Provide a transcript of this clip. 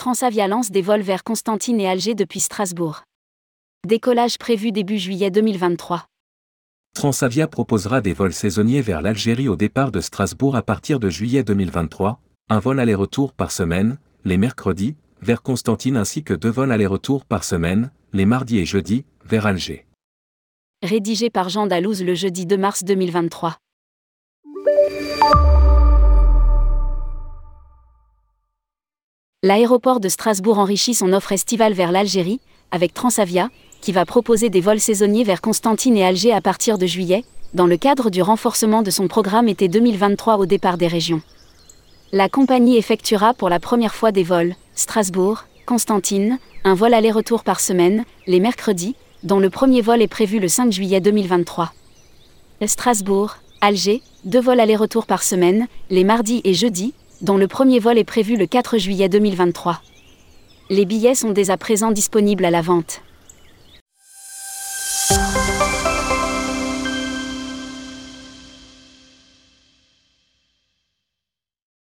Transavia lance des vols vers Constantine et Alger depuis Strasbourg. Décollage prévu début juillet 2023. Transavia proposera des vols saisonniers vers l'Algérie au départ de Strasbourg à partir de juillet 2023, un vol aller-retour par semaine, les mercredis, vers Constantine ainsi que deux vols aller-retour par semaine, les mardis et jeudis, vers Alger. Rédigé par Jean Dalouse le jeudi 2 mars 2023. L'aéroport de Strasbourg enrichit son offre estivale vers l'Algérie, avec Transavia, qui va proposer des vols saisonniers vers Constantine et Alger à partir de juillet, dans le cadre du renforcement de son programme été 2023 au départ des régions. La compagnie effectuera pour la première fois des vols, Strasbourg, Constantine, un vol aller-retour par semaine, les mercredis, dont le premier vol est prévu le 5 juillet 2023. Strasbourg, Alger, deux vols aller-retour par semaine, les mardis et jeudis, dont le premier vol est prévu le 4 juillet 2023. Les billets sont dès à présent disponibles à la vente.